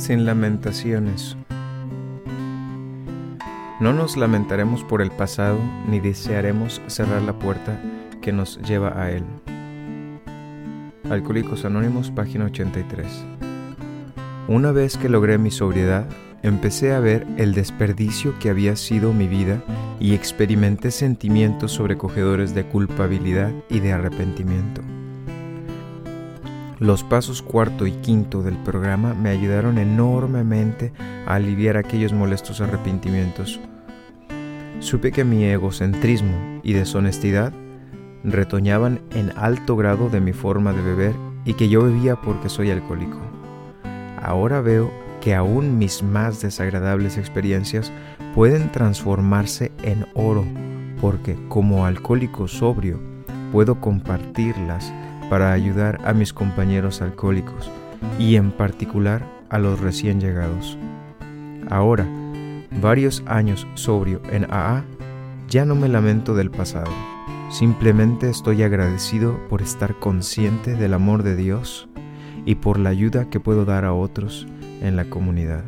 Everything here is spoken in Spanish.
sin lamentaciones. No nos lamentaremos por el pasado ni desearemos cerrar la puerta que nos lleva a él. Alcohólicos Anónimos, página 83. Una vez que logré mi sobriedad, empecé a ver el desperdicio que había sido mi vida y experimenté sentimientos sobrecogedores de culpabilidad y de arrepentimiento. Los pasos cuarto y quinto del programa me ayudaron enormemente a aliviar aquellos molestos arrepentimientos. Supe que mi egocentrismo y deshonestidad retoñaban en alto grado de mi forma de beber y que yo bebía porque soy alcohólico. Ahora veo que aún mis más desagradables experiencias pueden transformarse en oro, porque como alcohólico sobrio puedo compartirlas para ayudar a mis compañeros alcohólicos y en particular a los recién llegados. Ahora, varios años sobrio en AA, ya no me lamento del pasado, simplemente estoy agradecido por estar consciente del amor de Dios y por la ayuda que puedo dar a otros en la comunidad.